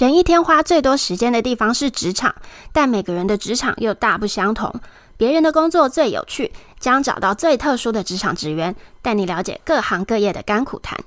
人一天花最多时间的地方是职场，但每个人的职场又大不相同。别人的工作最有趣，将找到最特殊的职场职员，带你了解各行各业的甘苦谈。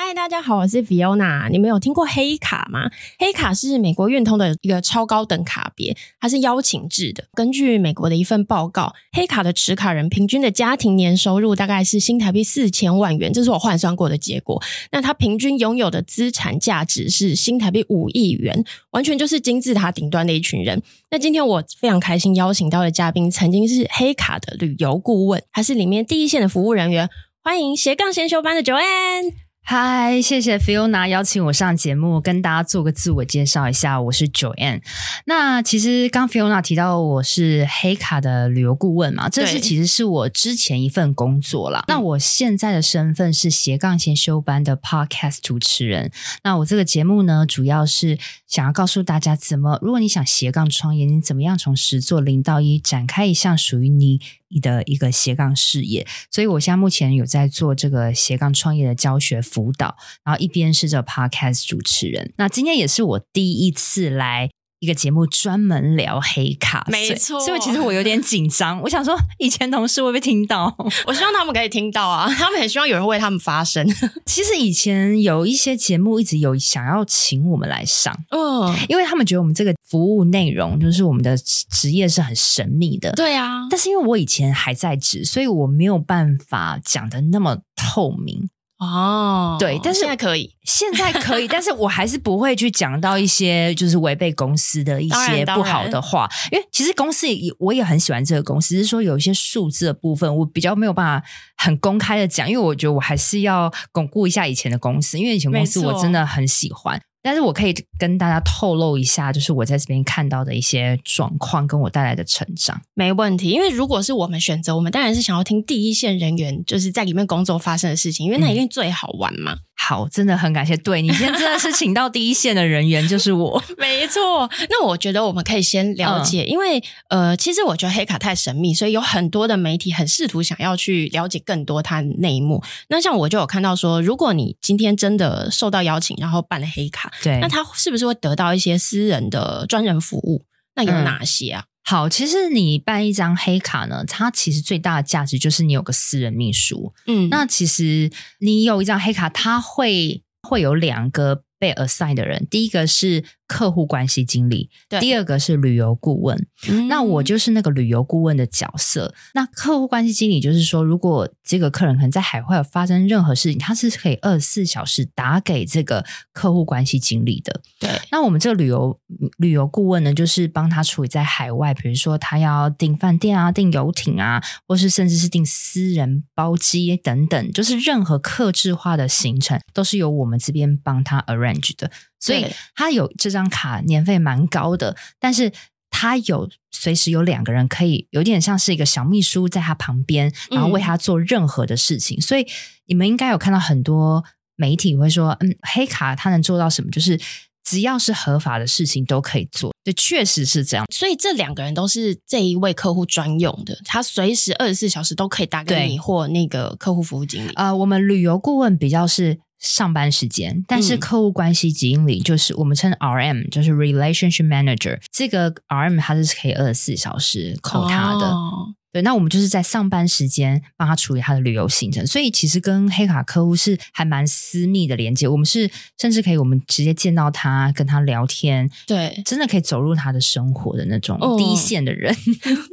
嗨，大家好，我是 Fiona。你们有听过黑卡吗？黑卡是美国运通的一个超高等卡别，它是邀请制的。根据美国的一份报告，黑卡的持卡人平均的家庭年收入大概是新台币四千万元，这是我换算过的结果。那他平均拥有的资产价值是新台币五亿元，完全就是金字塔顶端的一群人。那今天我非常开心邀请到的嘉宾，曾经是黑卡的旅游顾问，还是里面第一线的服务人员。欢迎斜杠先修班的 Joanne。嗨，谢谢 Fiona 邀请我上节目，跟大家做个自我介绍一下，我是 Joanne。那其实刚 Fiona 提到我是黑卡的旅游顾问嘛，这是其实是我之前一份工作啦。那我现在的身份是斜杠先修班的 Podcast 主持人。那我这个节目呢，主要是想要告诉大家，怎么如果你想斜杠创业，你怎么样从十做零到一，展开一项属于你。你的一个斜杠事业，所以我现在目前有在做这个斜杠创业的教学辅导，然后一边是这 podcast 主持人。那今天也是我第一次来。一个节目专门聊黑卡，没错，所以其实我有点紧张。我想说，以前同事会不会听到？我希望他们可以听到啊，他们很希望有人为他们发声。其实以前有一些节目一直有想要请我们来上，嗯，因为他们觉得我们这个服务内容就是我们的职业是很神秘的，对啊。但是因为我以前还在职，所以我没有办法讲的那么透明。哦，对，但是现在可以，现在可以，但是我还是不会去讲到一些就是违背公司的一些不好的话，因为其实公司也我也很喜欢这个公司，只是说有一些数字的部分我比较没有办法很公开的讲，因为我觉得我还是要巩固一下以前的公司，因为以前公司我真的很喜欢。但是我可以跟大家透露一下，就是我在这边看到的一些状况，跟我带来的成长。没问题，因为如果是我们选择，我们当然是想要听第一线人员就是在里面工作发生的事情，因为那一定最好玩嘛。嗯好，真的很感谢。对，你今天真的是请到第一线的人员，就是我。没错。那我觉得我们可以先了解，嗯、因为呃，其实我觉得黑卡太神秘，所以有很多的媒体很试图想要去了解更多它的内幕。那像我就有看到说，如果你今天真的受到邀请，然后办了黑卡，对，那他是不是会得到一些私人的专人服务？那有哪些啊？嗯好，其实你办一张黑卡呢，它其实最大的价值就是你有个私人秘书。嗯，那其实你有一张黑卡，它会会有两个被 assign 的人，第一个是客户关系经理，第二个是旅游顾问。嗯，那我就是那个旅游顾问的角色。那客户关系经理就是说，如果这个客人可能在海外发生任何事情，他是可以二十四小时打给这个客户关系经理的。对，那我们这个旅游旅游顾问呢，就是帮他处理在海外，比如说他要订饭店啊、订游艇啊，或是甚至是订私人包机等等，就是任何客制化的行程，都是由我们这边帮他 arrange 的。所以他有这张卡，年费蛮高的，但是他有随时有两个人可以，有点像是一个小秘书在他旁边，然后为他做任何的事情。嗯、所以你们应该有看到很多媒体会说，嗯，黑卡他能做到什么？就是只要是合法的事情都可以做。对，确实是这样。所以这两个人都是这一位客户专用的，他随时二十四小时都可以打给你或那个客户服务经理。呃，我们旅游顾问比较是。上班时间，但是客户关系经理就是我们称 RM，就是 Relationship Manager。这个 RM 它是可以二十四小时扣他的。哦对，那我们就是在上班时间帮他处理他的旅游行程，所以其实跟黑卡客户是还蛮私密的连接。我们是甚至可以，我们直接见到他，跟他聊天，对，真的可以走入他的生活的那种第一线的人。哦、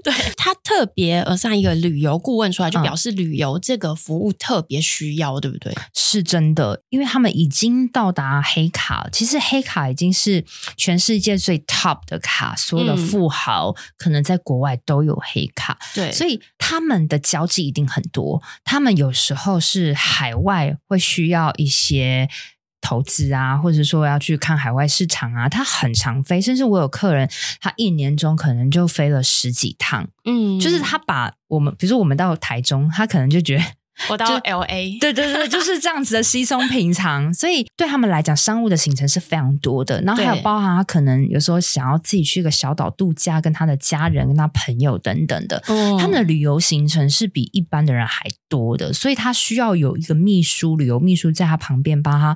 对 他特别呃，上一个旅游顾问出来，就表示旅游这个服务特别需要，嗯、对不对？是真的，因为他们已经到达黑卡，其实黑卡已经是全世界最 top 的卡，所有的富豪、嗯、可能在国外都有黑卡。对。所以他们的交际一定很多，他们有时候是海外会需要一些投资啊，或者说要去看海外市场啊，他很常飞，甚至我有客人，他一年中可能就飞了十几趟，嗯，就是他把我们，比如说我们到台中，他可能就觉得。我到 LA，对对对，就是这样子的稀松平常，所以对他们来讲，商务的行程是非常多的。然后还有包含他可能有时候想要自己去一个小岛度假，跟他的家人、跟他朋友等等的，哦、他们的旅游行程是比一般的人还多的，所以他需要有一个秘书，旅游秘书在他旁边帮他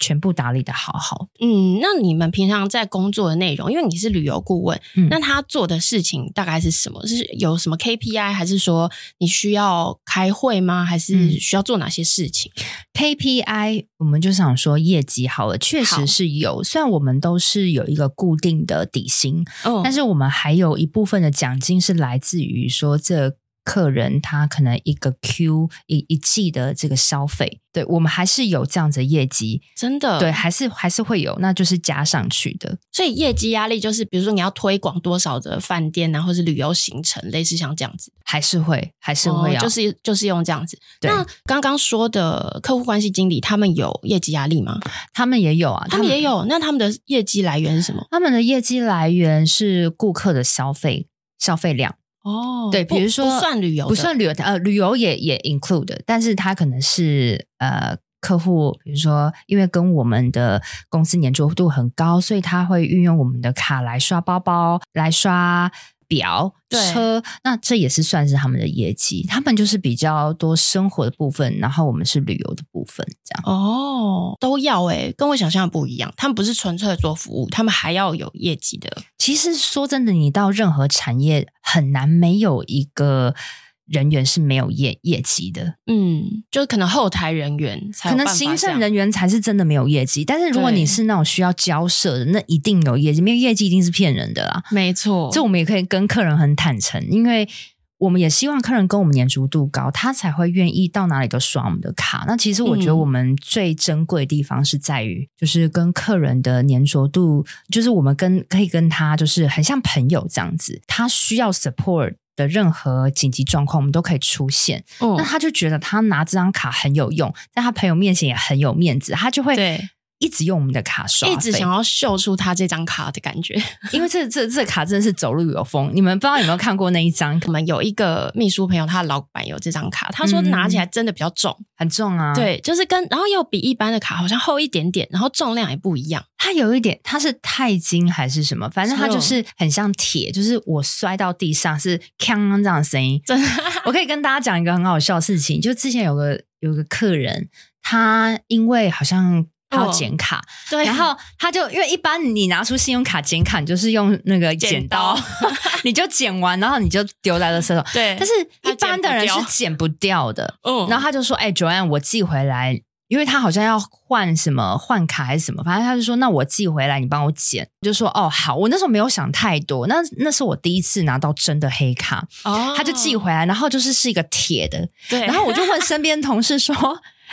全部打理的好好。嗯，那你们平常在工作的内容，因为你是旅游顾问，嗯，那他做的事情大概是什么？是有什么 KPI，还是说你需要开会吗？还是需要做哪些事情？嗯，KPI 我们就想说业绩好了，确实是有。虽然我们都是有一个固定的底薪，哦，但是我们还有一部分的奖金是来自于说这。客人他可能一个 Q 一一季的这个消费，对，我们还是有这样子的业绩，真的，对，还是还是会有，那就是加上去的。所以业绩压力就是，比如说你要推广多少的饭店啊，或是旅游行程，类似像这样子，还是会还是会要，哦、就是就是用这样子。那刚刚说的客户关系经理，他们有业绩压力吗？他们也有啊，他们也有。那他们的业绩来源是什么？他们的业绩来源是顾客的消费消费量。哦，对，比如说不算旅游，不算旅游，呃，旅游也也 include，但是它可能是呃客户，比如说因为跟我们的公司粘着度很高，所以他会运用我们的卡来刷包包，来刷。表车，那这也是算是他们的业绩。他们就是比较多生活的部分，然后我们是旅游的部分，这样哦，都要诶、欸，跟我想象的不一样。他们不是纯粹做服务，他们还要有业绩的。其实说真的，你到任何产业很难没有一个。人员是没有业业绩的，嗯，就是可能后台人员才，可能行政人员才是真的没有业绩。但是如果你是那种需要交涉的，那一定有业绩，没有业绩一定是骗人的啦。没错，这我们也可以跟客人很坦诚，因为我们也希望客人跟我们粘着度高，他才会愿意到哪里都刷我们的卡。那其实我觉得我们最珍贵的地方是在于，就是跟客人的粘着度，就是我们跟可以跟他就是很像朋友这样子，他需要 support。的任何紧急状况，我们都可以出现。嗯，那他就觉得他拿这张卡很有用，在他朋友面前也很有面子，他就会对。一直用我们的卡刷，一直想要秀出他这张卡的感觉，因为这这这卡真的是走路有风。你们不知道有没有看过那一张？我们有一个秘书朋友，他的老板有这张卡，他说拿起来真的比较重，嗯、很重啊。对，就是跟然后又比一般的卡好像厚一点点，然后重量也不一样。它有一点，它是钛金还是什么？反正它就是很像铁，就是我摔到地上是锵这样的声音。真的，我可以跟大家讲一个很好笑的事情，就之前有个有个客人，他因为好像。他要剪卡，哦，对，然后他就因为一般你拿出信用卡剪卡，你就是用那个剪刀，剪刀 你就剪完，然后你就丢在了垃圾桶。对，但是一般的人是剪不掉的。嗯，然后他就说：“哎，Joanne，我寄回来，因为他好像要换什么换卡还是什么，反正他就说：那我寄回来，你帮我剪。就说：哦，好。我那时候没有想太多，那那是我第一次拿到真的黑卡。哦，他就寄回来，然后就是是一个铁的。对，然后我就问身边同事说。”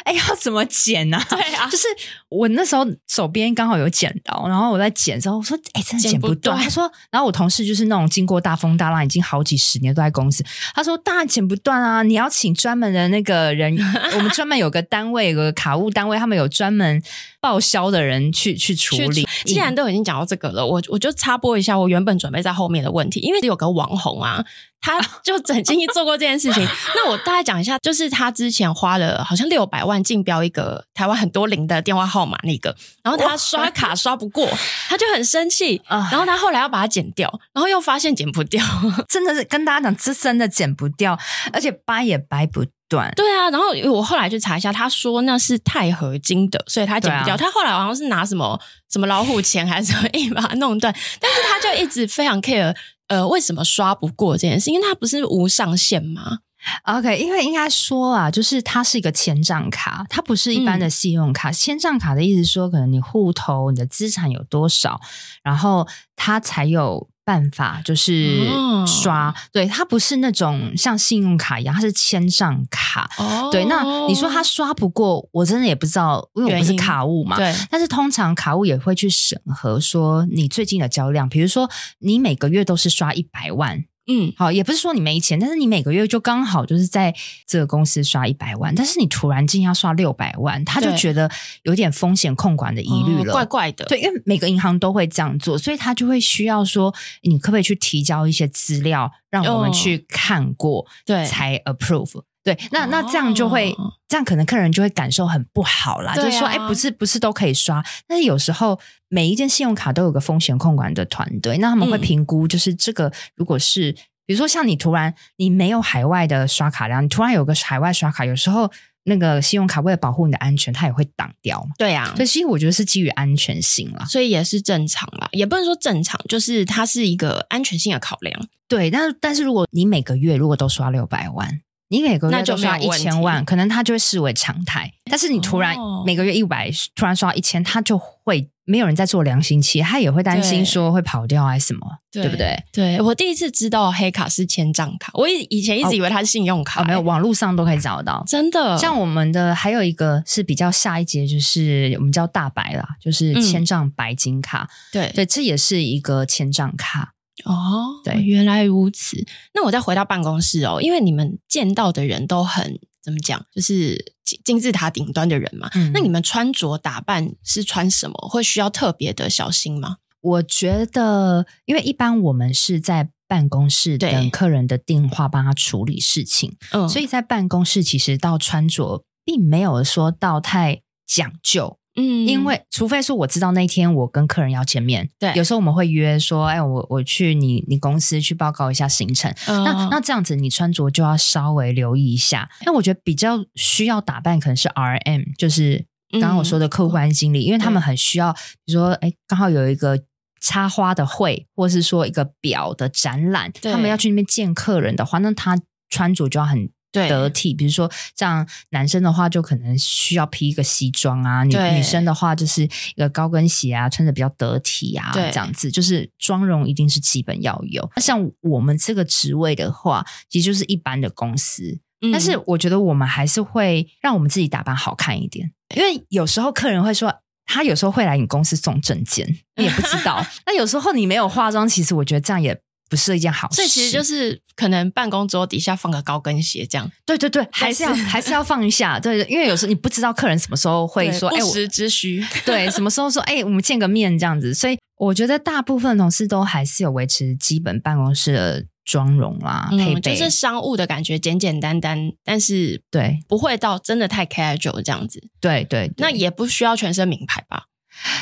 哎，要怎么剪呢？啊？对啊，就是我那时候手边刚好有剪刀，然后我在剪的时候，我说：“哎，真的剪不断。”他说：“然后我同事就是那种经过大风大浪，已经好几十年都在公司。他说：‘当然剪不断啊，你要请专门的那个人，我们专门有个单位，有个卡务单位，他们有专门报销的人去去处理。’既然都已经讲到这个了，我我就插播一下我原本准备在后面的问题，因为有个网红啊。”他 就曾经做过这件事情。那我大概讲一下，就是他之前花了好像六百万竞标一个台湾很多零的电话号码那个，然后他刷卡刷不过，他就很生气，然后他后来要把它剪掉，然后又发现剪不掉，真的是跟大家讲，这真的剪不掉，而且掰也掰不断。对啊，然后我后来去查一下，他说那是钛合金的，所以他剪不掉。他后来好像是拿什么什么老虎钳还是什么硬把它弄断，但是他就一直非常 care。呃，为什么刷不过这件事？因为它不是无上限吗？OK，因为应该说啊，就是它是一个千账卡，它不是一般的信用卡。签、嗯、帐卡的意思说，可能你户头你的资产有多少，然后它才有。办法就是刷，哦、对，它不是那种像信用卡一样，它是签上卡。哦，对，那你说它刷不过，我真的也不知道，因为我不是卡务嘛。对，但是通常卡务也会去审核，说你最近的交量，比如说你每个月都是刷一百万。嗯，好，也不是说你没钱，但是你每个月就刚好就是在这个公司刷一百万，但是你突然间要刷六百万，他就觉得有点风险控管的疑虑了，哦，怪怪的。对，因为每个银行都会这样做，所以他就会需要说，你可不可以去提交一些资料，让我们去看过，对，才 approve。对，那那这样就会，哦、这样可能客人就会感受很不好啦。啊、就是说，哎，不是不是都可以刷，但是有时候每一件信用卡都有个风险控管的团队，那他们会评估，就是这个如果是比如说像你突然你没有海外的刷卡量，你突然有个海外刷卡，有时候那个信用卡为了保护你的安全，它也会挡掉。对啊，所以其实我觉得是基于安全性啦，所以也是正常啦，也不能说正常，就是它是一个安全性的考量。对，但是但是如果你每个月如果都刷六百万。你每个月就刷一千万，可能他就会视为常态。但是你突然每个月一百，突然刷一千，他就会没有人在做良心企业，他也会担心说会跑掉还是什么，对，对不对？对，我第一次知道黑卡是千账卡，我以以前一直以为它是信用卡，哦哦，没有，网络上都可以找到，真的。像我们的还有一个是比较下一节，就是我们叫大白啦，就是千账白金卡，嗯、对对，这也是一个签账卡。哦，对，原来如此。那我再回到办公室哦，因为你们见到的人都很怎么讲，就是金金字塔顶端的人嘛。嗯，那你们穿着打扮是穿什么？会需要特别的小心吗？我觉得，因为一般我们是在办公室等客人的电话，帮他处理事情，嗯，所以在办公室其实到穿着并没有说到太讲究。嗯，因为除非是我知道那天我跟客人要见面，对，有时候我们会约说，哎，我我去你你公司去报告一下行程，嗯、那。那这样子你穿着就要稍微留意一下。那我觉得比较需要打扮可能是 RM，就是刚刚我说的客户关系经理，嗯、因为他们很需要，比如说，哎，刚好有一个插花的会，或是说一个表的展览，他们要去那边见客人的话，那他穿着就要很。对，得体，比如说像男生的话，就可能需要披一个西装啊；女女生的话，就是一个高跟鞋啊，穿着比较得体啊，这样子就是妆容一定是基本要有。那像我们这个职位的话，其实就是一般的公司，嗯，但是我觉得我们还是会让我们自己打扮好看一点，因为有时候客人会说，他有时候会来你公司送证件，你也不知道。那有时候你没有化妆，其实我觉得这样也。不是一件好事，所以其实就是可能办公桌底下放个高跟鞋这样。对对对，还是要 还是要放一下。对，因为有时候你不知道客人什么时候会说，哎，不时之需。对，什么时候说，哎，我们见个面这样子。所以我觉得大部分同事都还是有维持基本办公室的妆容啦，配备，就是商务的感觉，简简单单，但是对，不会到真的太 casual 这样子。对对，那也不需要全身名牌吧？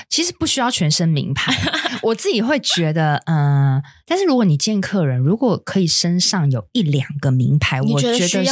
其实不需要全身名牌，我自己会觉得，嗯、呃，但是如果你见客人，如果可以身上有一两个名牌，我觉得是，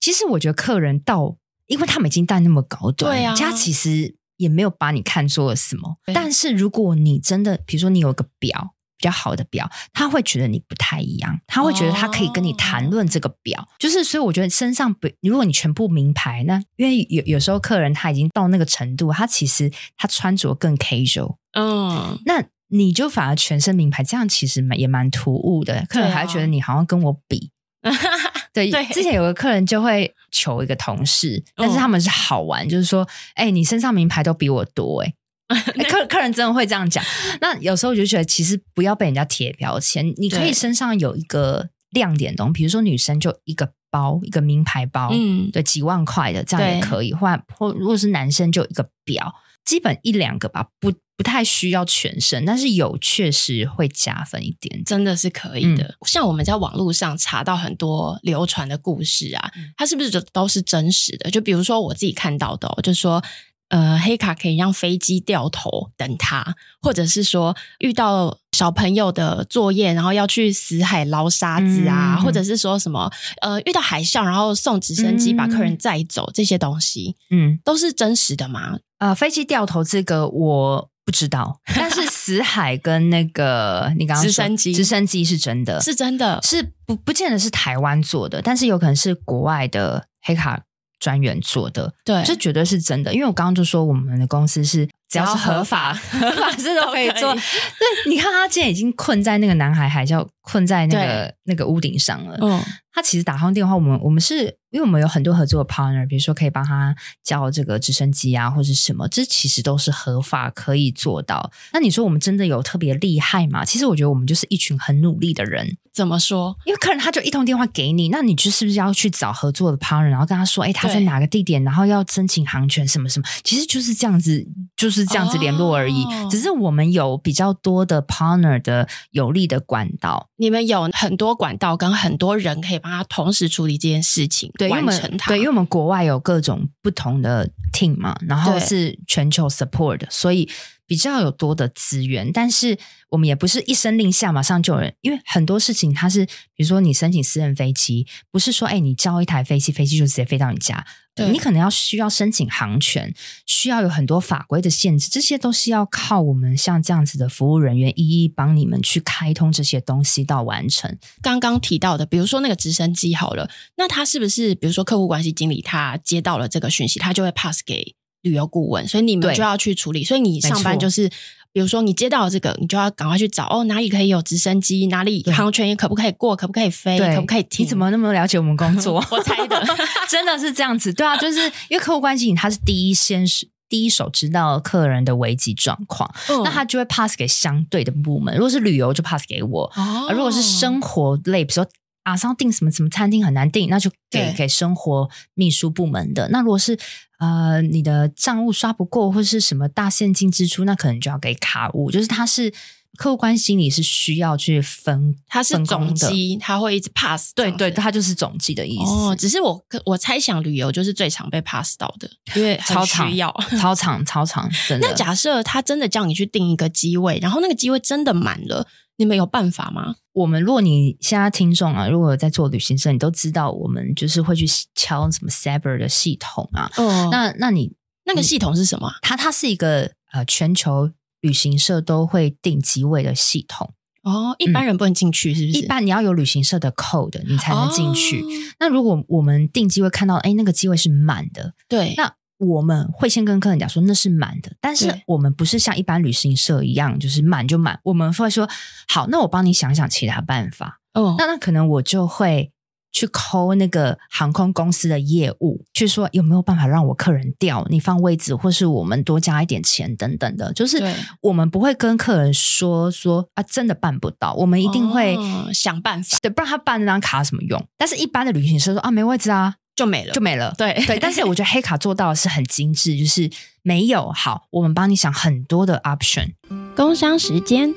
其实我觉得客人到，因为他们已经戴那么高端，对啊，家其实也没有把你看作什么。但是如果你真的，比如说你有个表。比较好的表，他会觉得你不太一样，他会觉得他可以跟你谈论这个表，哦、就是所以我觉得身上不，如果你全部名牌，那因为有有时候客人他已经到那个程度，他其实他穿着更 casual，嗯，那你就反而全身名牌，这样其实蛮也蛮突兀的，客人还觉得你好像跟我比，对，对，之前有个客人就会求一个同事，但是他们是好玩，嗯、就是说，哎、欸，你身上名牌都比我多、欸，哎。客客人真的会这样讲，那有时候我就觉得，其实不要被人家贴标签。你可以身上有一个亮点东西，比如说女生就一个包，一个名牌包，嗯，对，几万块的这样也可以。或或如果是男生就一个表，基本一两个吧，不不太需要全身，但是有确实会加分一点，真的是可以的。嗯、像我们在网络上查到很多流传的故事啊，它是不是就都是真实的？就比如说我自己看到的、哦，就是说。呃，黑卡可以让飞机掉头等他，或者是说遇到小朋友的作业，然后要去死海捞沙子啊，嗯、或者是说什么呃遇到海啸，然后送直升机把客人载走，嗯、这些东西，嗯，都是真实的吗？呃，飞机掉头这个我不知道，但是死海跟那个你刚直升机，直升机是真的，是真的，是不不见得是台湾做的，但是有可能是国外的黑卡。专员做的，对，这绝对是真的。因为我刚刚就说，我们的公司是只要是合法，合法事都可以做。对，你看他现在已经困在那个南海海啸，困在那个那个屋顶上了。嗯，他其实打通电话，我们我们是。因为我们有很多合作的 partner，比如说可以帮他叫这个直升机啊，或者什么，这其实都是合法可以做到。那你说我们真的有特别厉害吗？其实我觉得我们就是一群很努力的人。怎么说？因为客人他就一通电话给你，那你就是不是要去找合作的 partner，然后跟他说，哎，他在哪个地点，然后要申请航权什么什么，其实就是这样子，就是这样子联络而已。哦、只是我们有比较多的 partner 的有利的管道，你们有很多管道跟很多人可以帮他同时处理这件事情。对，完成它。对，因为我们国外有各种不同的 team 嘛，然后是全球 support，所以比较有多的资源，但是我们也不是一声令下马上就有人，因为很多事情它是，比如说你申请私人飞机，不是说哎你交一台飞机，飞机就直接飞到你家，你可能要需要申请航权，需要有很多法规的限制，这些都是要靠我们像这样子的服务人员一一帮你们去开通这些东西到完成。刚刚提到的，比如说那个直升机好了，那他是不是比如说客户关系经理他接到了这个讯息，他就会 pass 给。旅游顾问，所以你们就要去处理。所以你上班就是，比如说你接到了这个，你就要赶快去找哦，哪里可以有直升机，哪里航权可不可以过，可不可以飞，可不可以停？你怎么那么了解我们工作？我猜的，真的是这样子。对啊，就是因为客户关系，他是第一先是第一手知道客人的危机状况，嗯、那他就会 pass 给相对的部门。如果是旅游，就 pass 给我；哦、而如果是生活类，比如说。马上订什么什么餐厅很难订，那就给给生活秘书部门的。那如果是呃你的账务刷不过或是什么大现金支出，那可能就要给卡务。就是他是客户关系经理是需要去分，他是总机，他会一直 pass。对对，他就是总机的意思。哦，只是我我猜想旅游就是最常被 pass 到的，因为超需要超长超长。那假设他真的叫你去订一个机位，然后那个机位真的满了。你们有办法吗？我们，如果你现在听众啊，如果有在做旅行社，你都知道，我们就是会去敲什么 Sabre 的系统啊。哦，那那你那个系统是什么？它它是一个呃全球旅行社都会定机位的系统。哦，一般人不能进去，是不是？嗯，一般你要有旅行社的 code，你才能进去。哦，那如果我们定机位看到，哎，那个机位是满的，对，那。我们会先跟客人讲说那是满的，但是我们不是像一般旅行社一样，就是满就满。我们会说好，那我帮你想想其他办法。哦，那那可能我就会去 call 那个航空公司的业务，去说有没有办法让我客人调你放位置，或是我们多加一点钱等等的。就是我们不会跟客人说说啊，真的办不到，我们一定会想办法，对，不然他办那张卡什么用？但是一般的旅行社说啊，没位置啊。就没了，就没了。对对，但是我觉得黑卡做到的是很精致，就是没有好，我们帮你想很多的 option。工商时间，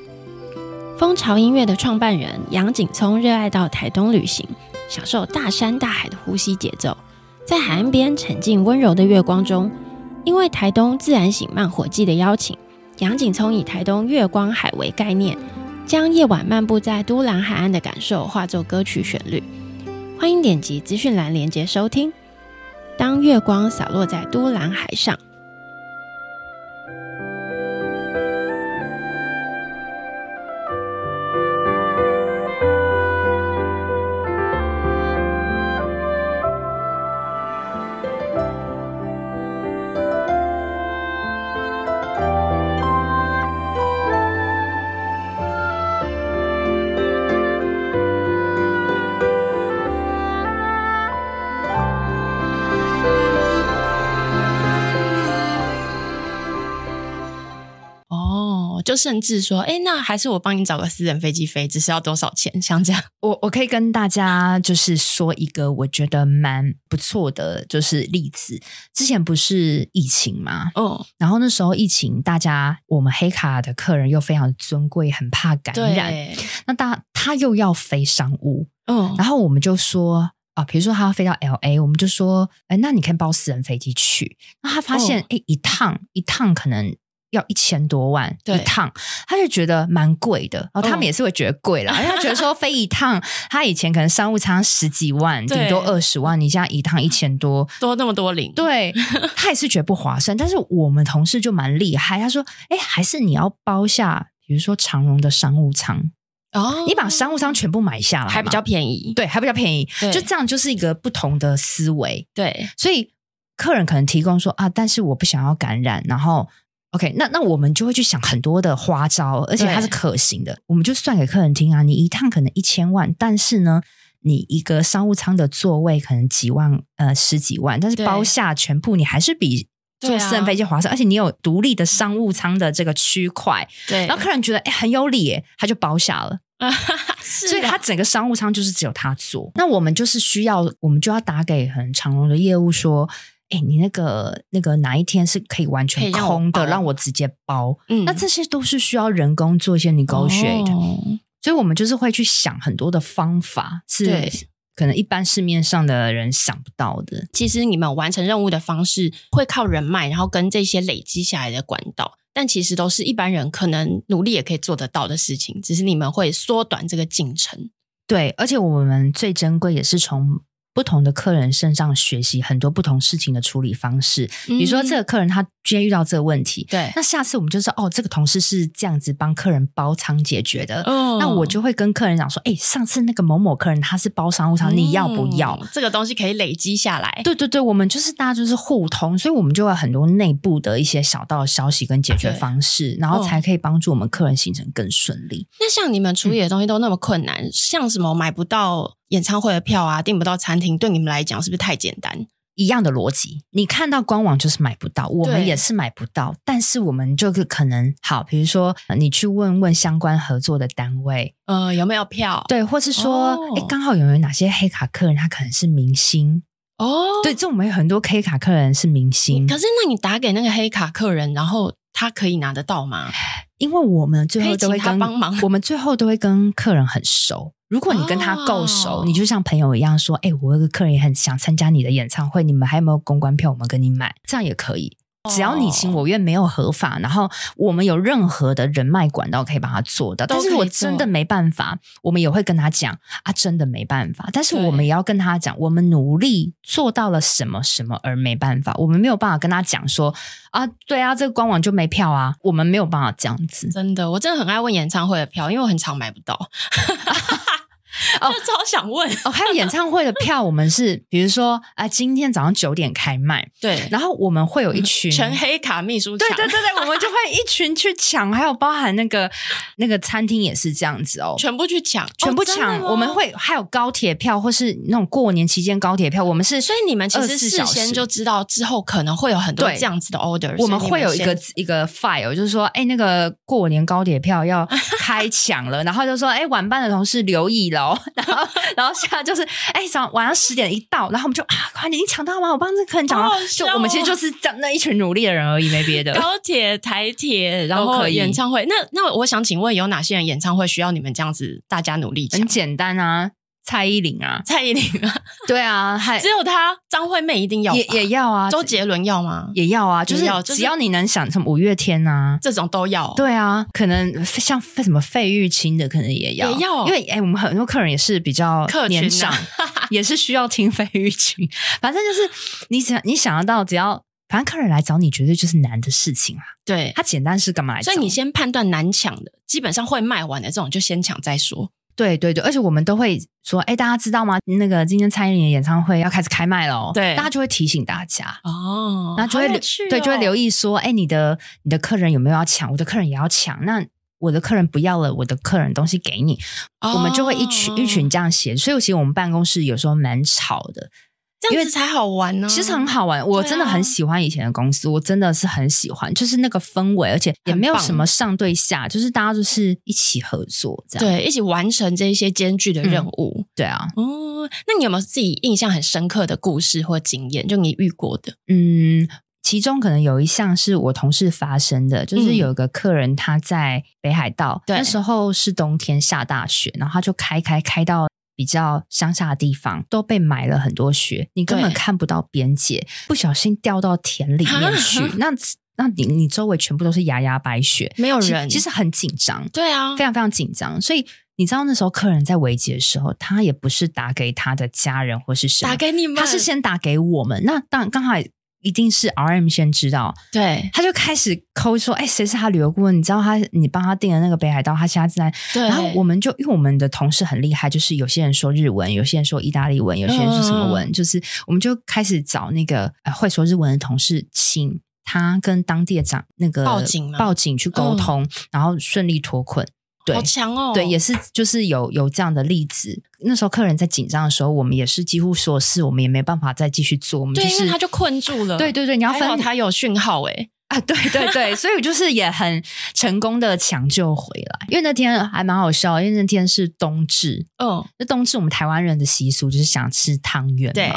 蜂巢音乐的创办人杨景聪热爱到台东旅行，享受大山大海的呼吸节奏，在海岸边沉浸温柔的月光中。因为台东自然醒慢火季的邀请，杨景聪以台东月光海为概念，将夜晚漫步在都兰海岸的感受化作歌曲旋律。欢迎点击资讯栏连接收听。当月光洒落在都兰海上。就甚至说，哎，那还是我帮你找个私人飞机飞，只是要多少钱？像这样，我我可以跟大家就是说一个我觉得蛮不错的就是例子。之前不是疫情嘛，哦，然后那时候疫情，大家我们黑卡的客人又非常尊贵，很怕感染，那大他又要飞商务，嗯、哦，然后我们就说啊，比如说他要飞到 LA，我们就说，哎，那你可以包私人飞机去。那他发现，哎、哦，一趟一趟可能。要一千多万一趟，他就觉得蛮贵的。然后他们也是会觉得贵啦，因为他觉得说 飞一趟，他以前可能商务舱十几万，顶多二十万，你现在一趟一千多，多那么多零，对，他也是觉得不划算。但是我们同事就蛮厉害，他说：“哎，还是你要包下，比如说长荣的商务舱哦，你把商务舱全部买下来，还比较便宜，对，还比较便宜。就这样，就是一个不同的思维。对，所以客人可能提供说啊，但是我不想要感染，然后。” OK，那那我们就会去想很多的花招，而且它是可行的。我们就算给客人听啊，你一趟可能一千万，但是呢，你一个商务舱的座位可能几万，呃，十几万，但是包下全部，你还是比坐私人飞机划算。啊、而且你有独立的商务舱的这个区块，对。然后客人觉得哎很有理，哎，他就包下了。的所以他整个商务舱就是只有他做。那我们就是需要，我们就要打给很长荣的业务说。哎，你那个那个哪一天是可以完全空的，让我，让我直接包？嗯，那这些都是需要人工做一些 negotiate，哦，所以我们就是会去想很多的方法，是可能一般市面上的人想不到的。其实你们完成任务的方式会靠人脉，然后跟这些累积下来的管道。但其实都是一般人可能努力也可以做得到的事情，只是你们会缩短这个进程。对，而且我们最珍贵也是从。不同的客人身上学习很多不同事情的处理方式，比如说这个客人他今天遇到这个问题，对，那下次我们就知道哦，这个同事是这样子帮客人包仓解决的，哦，那我就会跟客人讲说，哎，上次那个某某客人他是包商务舱，你要不要？这个东西可以累积下来，对对对，我们就是大家就是互通，所以我们就会很多内部的一些小道消息跟解决方式，然后才可以帮助我们客人行程更顺利。那像你们处理的东西都那么困难，嗯，像什么买不到。演唱会的票啊，订不到餐厅，对你们来讲是不是太简单？一样的逻辑，你看到官网就是买不到，我们也是买不到，但是我们就是可能好，比如说你去问问相关合作的单位，呃，有没有票？对，或是说，哎、哦，刚好有没有哪些黑卡客人，他可能是明星哦？对，这我们有很多黑卡客人是明星，可是那你打给那个黑卡客人，然后他可以拿得到吗？因为我们最后都会跟帮忙，我们最后都会跟客人很熟。如果你跟他够熟，哦，你就像朋友一样说：“哎，我有个客人也很想参加你的演唱会，你们还有没有公关票？我们跟你买，这样也可以。只要你情我愿，没有合法，然后我们有任何的人脉管道可以把它做到。但是我真的没办法，我们也会跟他讲啊，真的没办法。但是我们也要跟他讲，我们努力做到了什么什么，而没办法，我们没有办法跟他讲说啊，对啊，这个官网就没票啊，我们没有办法这样子。真的，我真的很爱问演唱会的票，因为我很常买不到。哦，超想问哦！还有演唱会的票，我们是比如说啊、呃，今天早上九点开卖，对，然后我们会有一群全黑卡秘书抢，对对对对，我们就会一群去抢，还有包含那个那个餐厅也是这样子哦，全部去抢，全部抢。我们会还有高铁票，或是那种过年期间高铁票，我们是，所以你们其实事先就知道之后可能会有很多这样子的 order，我们会有一个一个 file，就是说，哎，那个过年高铁票要开抢了，然后就说，哎，晚班的同事留意了，然后。然后现在就是，哎，早晚上十点一到，然后我们就啊，快点，你抢到吗？我帮这客人抢了，哦，就我们其实就是这那一群努力的人而已，没别的。高铁、台铁，然后演唱会，那那我想请问，有哪些人演唱会需要你们这样子大家努力？很简单啊。蔡依林啊，蔡依林啊，对啊，还只有她张惠妹一定要，也也要啊。周杰伦要吗？也要啊，就是只要你能想什么五月天啊，这种都要。对啊，可能像什么费玉清的，可能也要，也要。因为哎，我们很多客人也是比较年长，也是需要听费玉清。反正就是你想你想得到，只要反正客人来找你，绝对就是难的事情啊。对，他简单是干嘛来？所以你先判断难抢的，基本上会卖完的这种，就先抢再说。对对对，而且我们都会说，哎，大家知道吗？那个今天蔡依林的演唱会要开始开卖了哦，对，大家就会提醒大家哦，那就会、哦、对，就会留意说，哎，你的你的客人有没有要抢？我的客人也要抢，那我的客人不要了，我的客人东西给你，哦、我们就会一群一群这样写。所以，其实我们办公室有时候蛮吵的。这样子才好玩呢、啊。其实很好玩，我真的很喜欢以前的公司，啊、我真的是很喜欢，就是那个氛围，而且也没有什么上对下，就是大家都是一起合作，这样对，一起完成这一些艰巨的任务。嗯、对啊，哦，那你有没有自己印象很深刻的故事或经验？就你遇过的？嗯，其中可能有一项是我同事发生的，就是有一个客人他在北海道，嗯、那时候是冬天下大雪，然后他就开开开到。比较乡下的地方都被埋了很多雪，你根本看不到边界，不小心掉到田里面去，那那你你周围全部都是牙牙白雪，没有人，其实很紧张，对啊，非常非常紧张。所以你知道那时候客人在危急的时候，他也不是打给他的家人或是谁，打给你们，他是先打给我们。那当刚好。一定是 RM 先知道，对，他就开始抠说：“哎，谁是他旅游顾问？你知道他，你帮他订的那个北海道，他现在在。”对，然后我们就因为我们的同事很厉害，就是有些人说日文，有些人说意大利文，有些人说什么文，嗯、就是我们就开始找那个呃会说日文的同事，请他跟当地的长那个报警报警去沟通，嗯、然后顺利脱困。对，好强哦！对，也是就是有有这样的例子。那时候客人在紧张的时候，我们也是几乎所有事，我们也没办法再继续做。我们就是他就困住了。对对对，你要分他有讯号哎 啊！对对对，所以我就是也很成功的抢救回来。因为那天还蛮好笑，因为那天是冬至。嗯，那冬至我们台湾人的习俗就是想吃汤圆。对，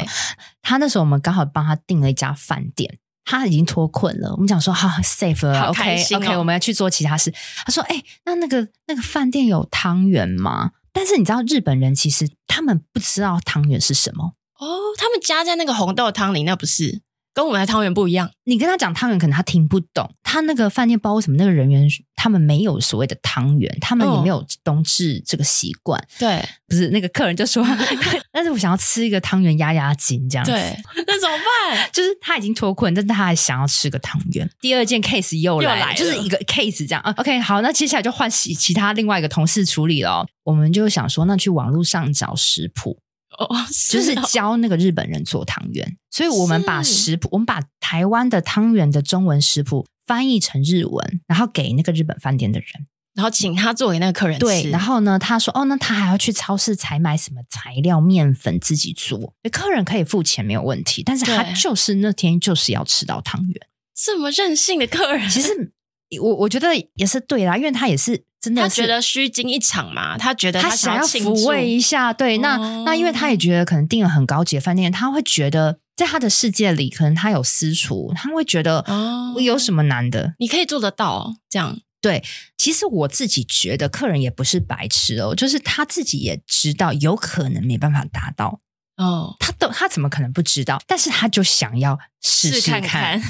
他那时候我们刚好帮他订了一家饭店。他已经脱困了，我们讲说好 safe 了，OK OK，我们要去做其他事。他说：“哎、欸，那那个那个饭店有汤圆吗？”但是你知道日本人其实他们不知道汤圆是什么哦，他们加在那个红豆汤里，那不是跟我们的汤圆不一样。你跟他讲汤圆，可能他听不懂。他那个饭店包为什么那个人员他们没有所谓的汤圆，他们也没有冬至这个习惯。对，不是那个客人就说，但是我想要吃一个汤圆压压惊这样子。对，那怎么办？就是他已经脱困，但是他还想要吃个汤圆。第二件 case 又来，又来了，就是一个 case 这样啊。OK，好，那接下来就换其其他另外一个同事处理了。我们就想说，那去网络上找食谱。哦，是哦，就是教那个日本人做汤圆，所以我们把食谱，我们把台湾的汤圆的中文食谱翻译成日文，然后给那个日本饭店的人，然后请他做给那个客人吃。对，然后呢，他说：“哦，那他还要去超市采买什么材料、面粉自己做。客人可以付钱没有问题，但是他就是那天就是要吃到汤圆。这么任性的客人，其实我我觉得也是对啦，因为他也是。”真的他觉得虚惊一场嘛？他觉得他想要抚慰一下，对，那、哦、那因为他也觉得可能订了很高级的饭店，他会觉得在他的世界里，可能他有私厨，他会觉得哦，有什么难的？哦、你可以做得到这样。对，其实我自己觉得客人也不是白痴哦，就是他自己也知道有可能没办法达到。哦，他都他怎么可能不知道？但是他就想要试试看，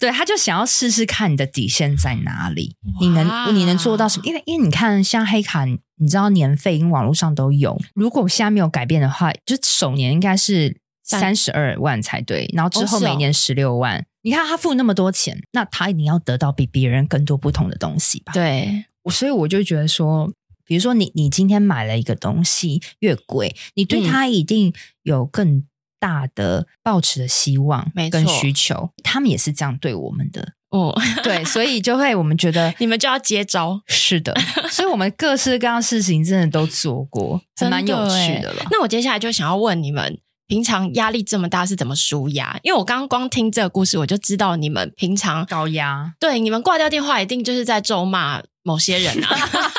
对，他就想要试试看你的底线在哪里，你能你能做到什么？因为因为你看，像黑卡，你知道年费因为网络上都有，如果现在没有改变的话，就首年应该是三十二万才对，然后之后每年十六万。哦哦、你看他付那么多钱，那他一定要得到比别人更多不同的东西吧？对，所以我就觉得说。比如说你，你你今天买了一个东西越贵，你对它一定有更大的抱持的希望跟需求。嗯、他们也是这样对我们的哦，对，所以就会我们觉得 你们就要接招。是的，所以我们各式各样的事情真的都做过，还蛮有趣的了。那我接下来就想要问你们，平常压力这么大是怎么舒压？因为我刚刚光听这个故事，我就知道你们平常高压。对，你们挂掉电话一定就是在咒骂某些人啊。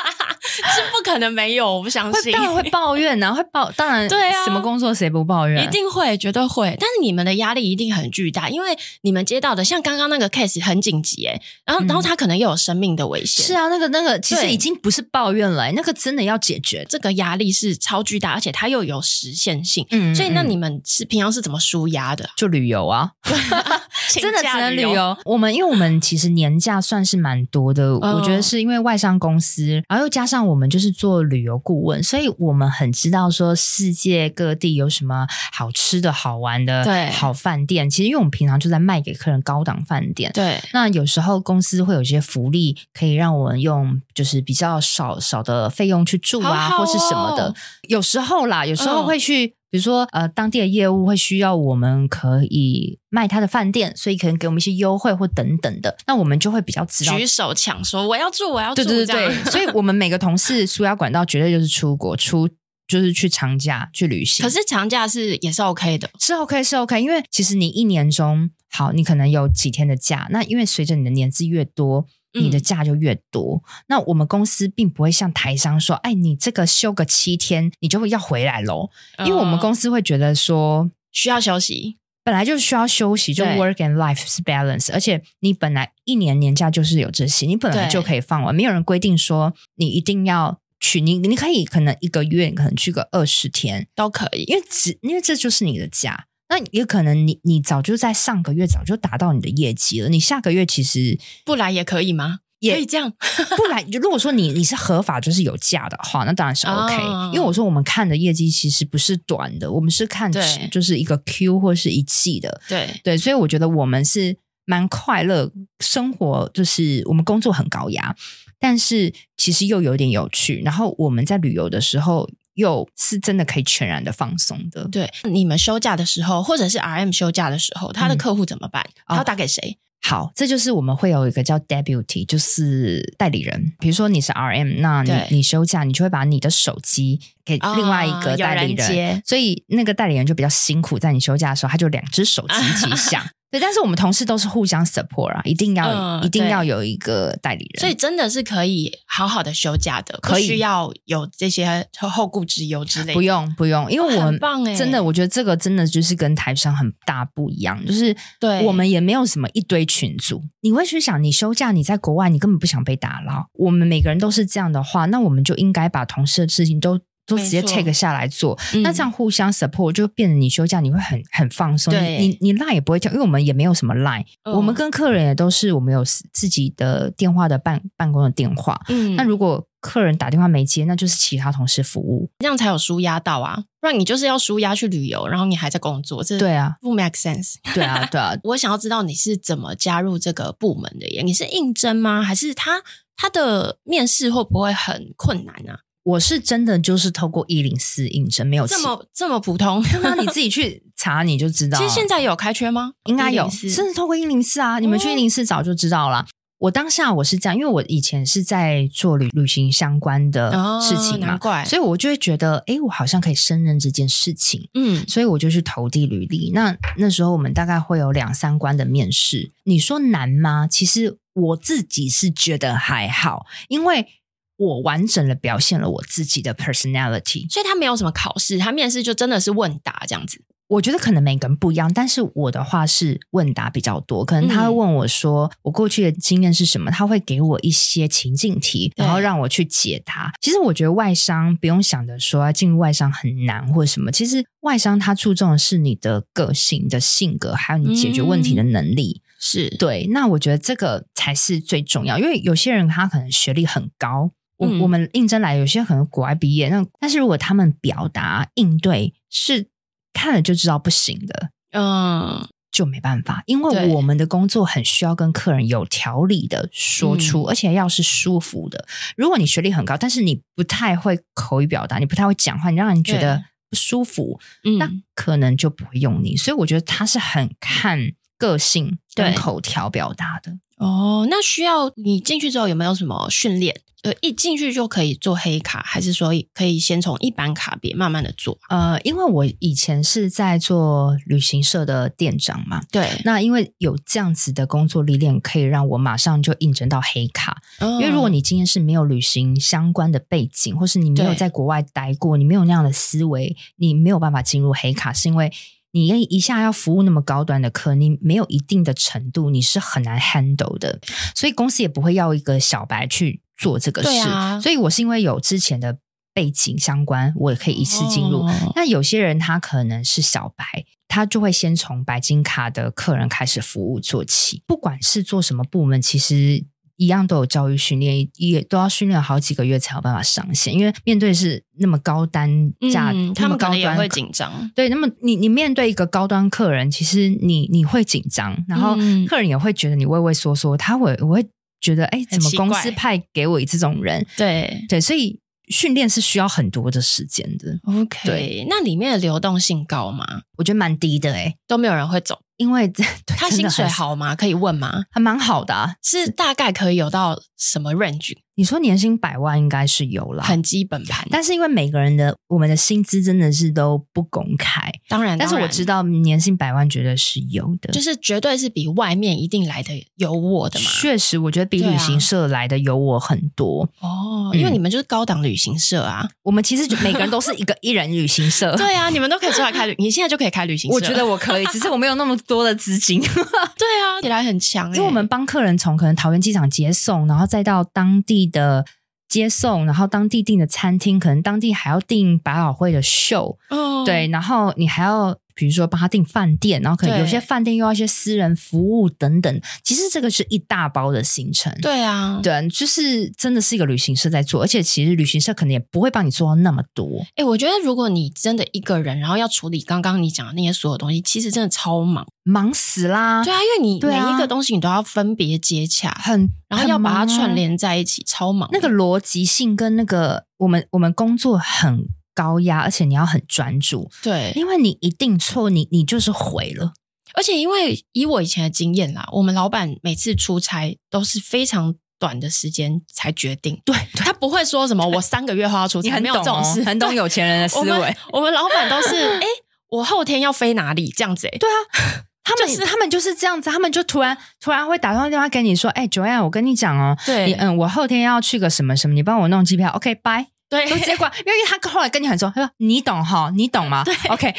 是不可能没有，我不相信。当然会抱怨呐、啊，会抱。当然，对啊，什么工作谁不抱怨？一定会，绝对会。但是你们的压力一定很巨大，因为你们接到的像刚刚那个 case 很紧急，哎，然后、嗯、然后他可能又有生命的危险。是啊，那个那个其实已经不是抱怨了，那个真的要解决。这个压力是超巨大，而且它又有实现性。嗯，所以那你们是平常是怎么舒压的？就旅游啊，真的只能旅游。我们因为我们其实年假算是蛮多的，我觉得是因为外商公司，然后又加上我们就是做。旅游顾问，所以我们很知道说世界各地有什么好吃的好玩的，对，好饭店。其实因为我们平常就在卖给客人高档饭店，对。那有时候公司会有一些福利，可以让我们用就是比较少少的费用去住啊，好好哦、或是什么的。有时候啦，有时候会去。嗯比如说，呃，当地的业务会需要我们可以卖他的饭店，所以可能给我们一些优惠或等等的，那我们就会比较知道举手抢说我要住，我要住。对对对对，所以我们每个同事输压管道绝对就是出国出，就是去长假去旅行。可是长假是也是 OK 的，是 OK 是 OK，因为其实你一年中好，你可能有几天的假，那因为随着你的年纪越多。你的假就越多，嗯，那我们公司并不会像台商说，哎，你这个休个七天，你就会要回来喽。因为我们公司会觉得说需要休息，本来就需要休息，就 work and life 是 balance，而且你本来一年年假就是有这些，你本来就可以放完，没有人规定说你一定要去，你你可以可能一个月可能去个二十天都可以，因为只因为这就是你的假。那也可能你你早就在上个月早就达到你的业绩了，你下个月其实不来也可以吗？也可以这样 不来。如果说你你是合法就是有假的话，那当然是 OK。Oh. 因为我说我们看的业绩其实不是短的，我们是看就是一个 Q 或是一季的。对对，所以我觉得我们是蛮快乐，生活就是我们工作很高压，但是其实又有点有趣。然后我们在旅游的时候。又是真的可以全然的放松的。对，你们休假的时候，或者是 RM 休假的时候，他的客户怎么办？嗯、他要打给谁？哦，好，这就是我们会有一个叫 Deputy，就是代理人。比如说你是 RM，那你你休假，你就会把你的手机给另外一个代理人，所以那个代理人就比较辛苦，在你休假的时候，他就两只手机一起响。对，但是我们同事都是互相 support 啊，一定要、嗯、一定要有一个代理人，所以真的是可以好好的休假的，可以。不需要有这些后顾之忧之类的。不用不用，因为我很棒哎，真的，我觉得这个真的就是跟台商很大不一样，就是对。我们也没有什么一堆群组，你会去想，你休假你在国外，你根本不想被打扰。我们每个人都是这样的话，那我们就应该把同事的事情都都直接 take 下来做。嗯、那这样互相 support 就变得你休假你会很很放松，你你你 line 也不会跳，因为我们也没有什么 line，、嗯、我们跟客人也都是我们有自己的电话的办办公的电话。嗯，那如果客人打电话没接，那就是其他同事服务，这样才有舒压到啊。不然你就是要舒压去旅游，然后你还在工作，这对啊，不 make sense。对啊，对啊。我想要知道你是怎么加入这个部门的耶？你是应征吗？还是他他的面试会不会很困难啊？我是真的就是透过一零四应征，没有这么这么普通。那你 自己去查你就知道。其实现在有开缺吗？应该有，甚至透过一零四啊，你们去一零四早就知道了。我当下我是这样，因为我以前是在做旅旅行相关的事情嘛，难怪，所以我就会觉得，哎，我好像可以胜任这件事情，嗯，所以我就去投递履历。那那时候我们大概会有两三关的面试，你说难吗？其实我自己是觉得还好，因为我完整的表现了我自己的 personality，所以他没有什么考试，他面试就真的是问答这样子。我觉得可能每个人不一样，但是我的话是问答比较多。可能他会问我说，我过去的经验是什么？他会给我一些情境题，然后让我去解答。其实我觉得外商不用想着说进入外商很难或者什么。其实外商他注重的是你的个性、你的性格，还有你解决问题的能力。是对。那我觉得这个才是最重要，因为有些人他可能学历很高，我我们应征来有些可能国外毕业，那但是如果他们表达应对是。看了就知道不行的，嗯，就没办法，因为我们的工作很需要跟客人有条理的说出，嗯、而且要是舒服的。如果你学历很高，但是你不太会口语表达，你不太会讲话，你让人觉得不舒服，那可能就不会用你。所以我觉得他是很看个性跟口条表达的。哦，那需要你进去之后有没有什么训练？呃，一进去就可以做黑卡，还是说可以先从一般卡别慢慢的做？呃，因为我以前是在做旅行社的店长嘛，对。那因为有这样子的工作历练，可以让我马上就应征到黑卡。哦。因为如果你今天是没有旅行相关的背景，或是你没有在国外待过，你没有那样的思维，你没有办法进入黑卡，是因为你一下要服务那么高端的客，你没有一定的程度，你是很难 handle 的。所以公司也不会要一个小白去。做这个事，啊、所以我是因为有之前的背景相关，我也可以一次进入。哦、那有些人他可能是小白，他就会先从白金卡的客人开始服务做起。不管是做什么部门，其实一样都有教育训练，也都要训练好几个月才有办法上线。因为面对是那么高单价，嗯、他们可能也会紧张。对，那么你你面对一个高端客人，其实你你会紧张，然后客人也会觉得你畏畏缩缩，他会我会。觉得哎，怎么公司派给我这种人？对对，所以训练是需要很多的时间的。OK，对，那里面的流动性高吗？我觉得蛮低的，哎，都没有人会走。因为他薪水好吗？可以问吗？还蛮好的啊，是大概可以有到什么 range？你说年薪百万应该是有了，很基本盘。但是因为每个人的我们的薪资真的是都不公开，当然，但是我知道年薪百万绝对是有的，就是绝对是比外面一定来的有我的嘛。确实，我觉得比旅行社来的有我很多哦，因为你们就是高档旅行社啊。我们其实每个人都是一个一人旅行社，对啊，你们都可以出来开旅，你现在就可以开旅行社。我觉得我可以，只是我没有那么多的资金。对啊，起来很强，因为我们帮客人从可能桃园机场接送，然后再到当地的。接送，然后当地订的餐厅，可能当地还要订百老汇的秀，哦，对，然后你还要。比如说帮他订饭店，然后可能有些饭店又要一些私人服务等等。其实这个是一大包的行程。对啊，对，就是真的是一个旅行社在做，而且其实旅行社可能也不会帮你做到那么多。哎，我觉得如果你真的一个人，然后要处理刚刚你讲的那些所有东西，其实真的超忙，忙死啦。对啊，因为你每一个东西你都要分别接洽，很，然后要把它串联在一起，超忙。那个逻辑性跟那个我们我们工作很。高压，而且你要很专注，对，因为你一定错，你你就是毁了。而且因为以我以前的经验啦，我们老板每次出差都是非常短的时间才决定，对，他不会说什么我三个月后要出差，你很懂哦，没有这种事，很懂有钱人的思维。我们，老板都是，哎，我后天要飞哪里？这样子，哎，对啊，他们是他们就是这样子，他们就突然突然会打通电话给你说，哎，Joanne，我跟你讲哦，对，嗯，我后天要去个什么什么，你帮我弄机票，OK，拜。对，都直接挂，因为他后来跟你很熟，他说你懂哈，你懂吗？对，OK，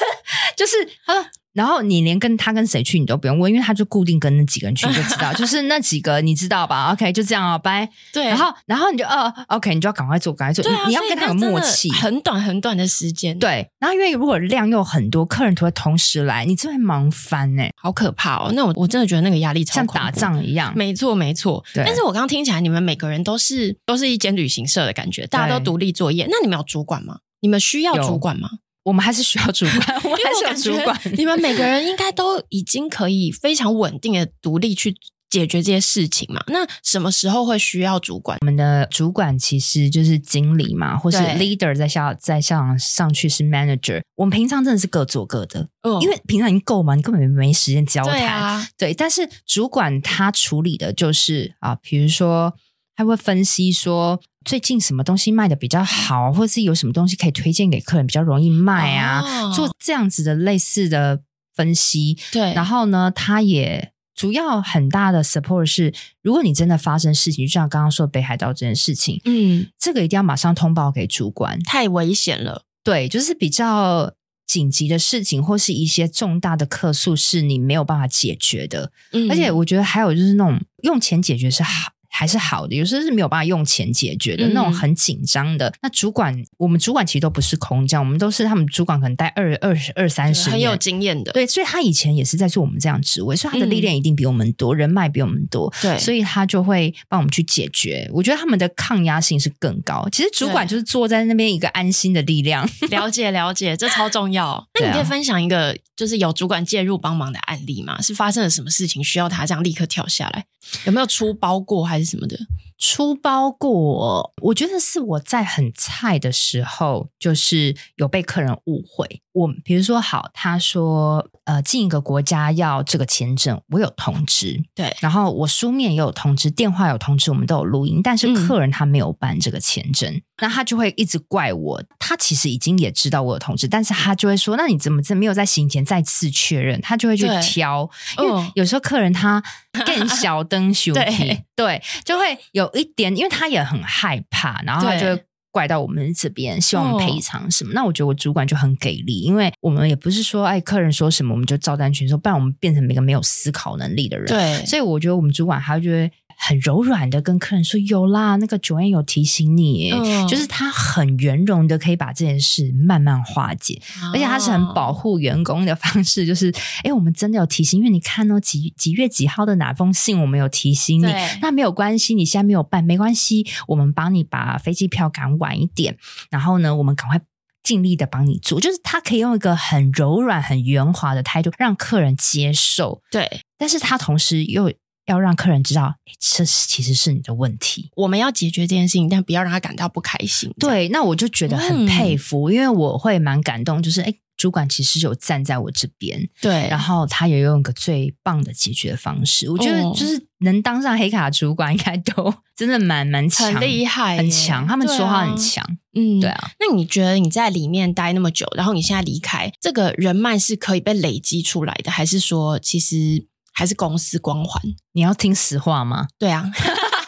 就是他说然后你连跟他跟谁去你都不用问，因为他就固定跟那几个人去，你就知道，就是那几个你知道吧？OK，就这样哦，拜。对，然后然后你就呃，OK，你就要赶快做，赶快做。你要跟他有默契，很短很短的时间。对，然后因为如果量又很多，客人都会同时来，你真会忙翻哎，好可怕哦！那我我真的觉得那个压力超像打仗一样。没错没错，对。但是我刚刚听起来，你们每个人都是都是一间旅行社的感觉，大家都独立作业。那你们有主管吗？你们需要主管吗？我们还是需要主管，我们还是有主管。你们 每个人应该都已经可以非常稳定的独立去解决这些事情嘛？那什么时候会需要主管？我们的主管其实就是经理嘛，或是 leader 在下在上上去是 manager。我们平常真的是各做各的，嗯，因为平常已经够嘛，你根本没时间交谈。对啊，对。但是主管他处理的就是啊，比如说他会分析说。最近什么东西卖的比较好，或者是有什么东西可以推荐给客人比较容易卖啊？哦、做这样子的类似的分析。对，然后呢，他也主要很大的 support 是，如果你真的发生事情，就像刚刚说北海道这件事情，嗯，这个一定要马上通报给主管，太危险了。对，就是比较紧急的事情，或是一些重大的客诉是你没有办法解决的。嗯，而且我觉得还有就是那种用钱解决是好。还是好的，有时候是没有办法用钱解决的、嗯、那种很紧张的。那主管，我们主管其实都不是空降，我们都是他们主管可能带二二十二三十，很有经验的。对，所以他以前也是在做我们这样职位，所以他的历练一定比我们多，嗯、人脉比我们多。对，所以他就会帮我们去解决。我觉得他们的抗压性是更高。其实主管就是坐在那边一个安心的力量。了解了解，这超重要。那你可以分享一个就是有主管介入帮忙的案例吗？是发生了什么事情需要他这样立刻跳下来？有没有出包过还是什么的？出包过，我觉得是我在很菜的时候，就是有被客人误会。我比如说，好，他说，呃，进一个国家要这个签证，我有通知，对，然后我书面也有通知，电话有通知，我们都有录音，但是客人他没有办这个签证，嗯、那他就会一直怪我。他其实已经也知道我有通知，但是他就会说，那你怎么这没有在行前再次确认？他就会去挑，因为有时候客人他更小 灯修对对，就会有一点，因为他也很害怕，然后他就会。怪到我们这边，希望赔偿什么？哦、那我觉得我主管就很给力，因为我们也不是说，哎，客人说什么我们就照单全收，不然我们变成一个没有思考能力的人。对，所以我觉得我们主管他就会。很柔软的跟客人说，有啦，那个 Joanne 有提醒你，嗯、就是他很圆融的可以把这件事慢慢化解，哦、而且他是很保护员工的方式，就是哎，我们真的有提醒，因为你看哦，几几月几号的哪封信我们有提醒你，那没有关系，你现在没有办没关系，我们帮你把飞机票赶晚一点，然后呢，我们赶快尽力的帮你做，就是他可以用一个很柔软、很圆滑的态度让客人接受，对，但是他同时又。要让客人知道，这其实是你的问题。我们要解决这件事情，但不要让他感到不开心。对，那我就觉得很佩服，嗯、因为我会蛮感动。就是，哎，主管其实有站在我这边，对，然后他也用一个最棒的解决方式。我觉得，就是能当上黑卡主管，应该都 真的蛮蛮强，很厉害，很强。他们说话很强，嗯，对啊。那你觉得你在里面待那么久，然后你现在离开，这个人脉是可以被累积出来的，还是说其实？还是公司光环？你要听实话吗？对啊，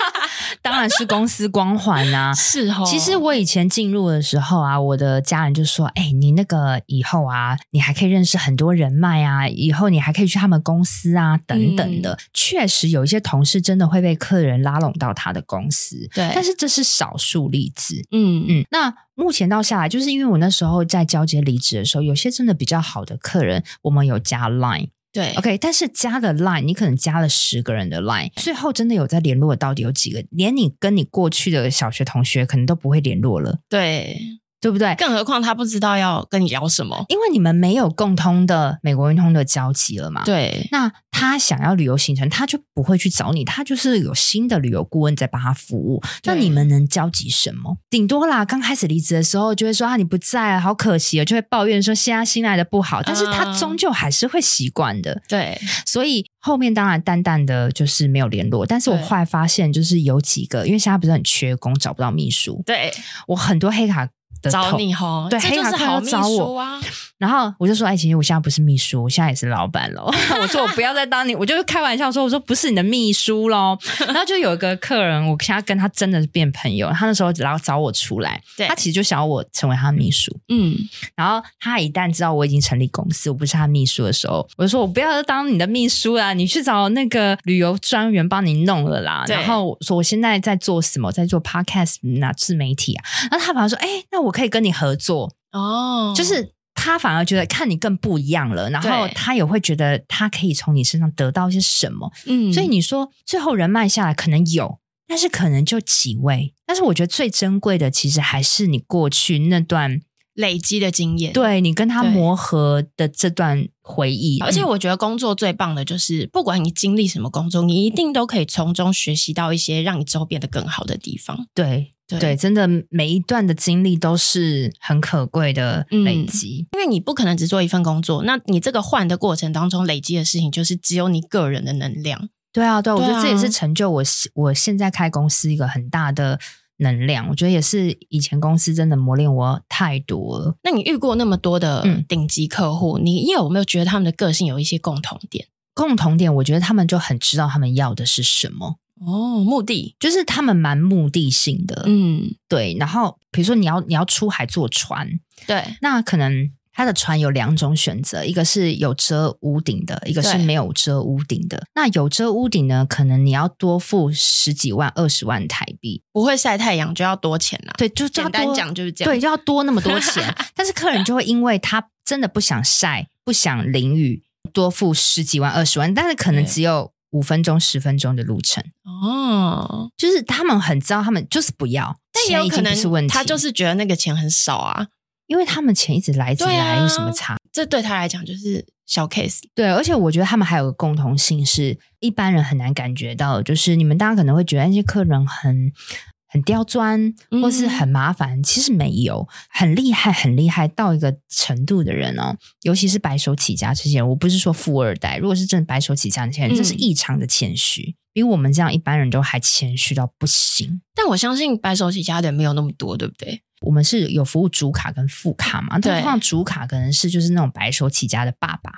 当然是公司光环啊。是哦。其实我以前进入的时候啊，我的家人就说：“哎，你那个以后啊，你还可以认识很多人脉啊，以后你还可以去他们公司啊，等等的。”嗯，确实有一些同事真的会被客人拉拢到他的公司，对。但是这是少数例子。嗯嗯。那目前到下来，就是因为我那时候在交接离职的时候，有些真的比较好的客人，我们有加 Line。对，OK，但是加了 Line，你可能加了十个人的 Line，最后真的有在联络的到底有几个？连你跟你过去的小学同学可能都不会联络了。对。对不对？更何况他不知道要跟你聊什么，因为你们没有共通的美国运通的交集了嘛。对，那他想要旅游行程，他就不会去找你，他就是有新的旅游顾问在帮他服务。那你们能交集什么？顶多啦，刚开始离职的时候就会说啊，你不在啊，好可惜啊，就会抱怨说现在新来的不好，但是他终究还是会习惯的。对，所以后面当然淡淡的就是没有联络，但是我后来发现就是有几个，因为现在不是很缺工，找不到秘书。对，我很多黑卡。的找你吼，对，黑卡客人要找我啊。然后我就说，哎，其实我现在不是秘书，我现在也是老板喽。我说我不要再当你，我就开玩笑说，我说不是你的秘书喽。然后就有一个客人，我现在跟他真的是变朋友。他那时候然后找我出来，对他其实就想要我成为他的秘书。嗯，然后他一旦知道我已经成立公司，我不是他秘书的时候，我就说我不要再当你的秘书啦，你去找那个旅游专员帮你弄了啦。然后我说我现在在做什么，在做 podcast 那自媒体啊。然后他反而说，哎，那我可以跟你合作哦，就是。他反而觉得看你更不一样了，然后他也会觉得他可以从你身上得到一些什么。嗯，所以你说最后人脉下来可能有，但是可能就几位。但是我觉得最珍贵的其实还是你过去那段累积的经验，对你跟他磨合的这段回忆。而且我觉得工作最棒的就是，不管你经历什么工作，你一定都可以从中学习到一些让你之后变得更好的地方。对。对，对，真的每一段的经历都是很可贵的累积，嗯，因为你不可能只做一份工作，那你这个换的过程当中累积的事情，就是只有你个人的能量。对啊，对，我觉得这也是成就我我现在开公司一个很大的能量。我觉得也是以前公司真的磨练我太多了。那你遇过那么多的顶级客户，嗯，你有没有觉得他们的个性有一些共同点？共同点，我觉得他们就很知道他们要的是什么。哦，目的就是他们蛮目的性的，嗯，对。然后比如说你要你要出海坐船，对，那可能他的船有两种选择，一个是有遮屋顶的，一个是没有遮屋顶的。那有遮屋顶呢，可能你要多付十几万、二十万台币，不会晒太阳就要多钱了。对，就简单讲就是这样，对，就要多那么多钱。但是客人就会因为他真的不想晒、不想淋雨，多付十几万、二十万，但是可能只有。五分钟、十分钟的路程哦，就是他们很知道，他们就是不要，但也有可能是问题，他就是觉得那个钱很少啊，因为他们钱一直来，一直来，有什么差？这对他来讲就是小 case。对，而且我觉得他们还有个共同性是，一般人很难感觉到，就是你们大家可能会觉得那些客人很。很刁钻，或是很麻烦，嗯，其实没有很厉害，很厉害到一个程度的人哦，尤其是白手起家这些人，我不是说富二代，如果是真的白手起家这些人，这是异常的谦虚，嗯，比我们这样一般人都还谦虚到不行。但我相信白手起家的人没有那么多，对不对？我们是有服务主卡跟副卡嘛，对，通常主卡可能是就是那种白手起家的爸爸，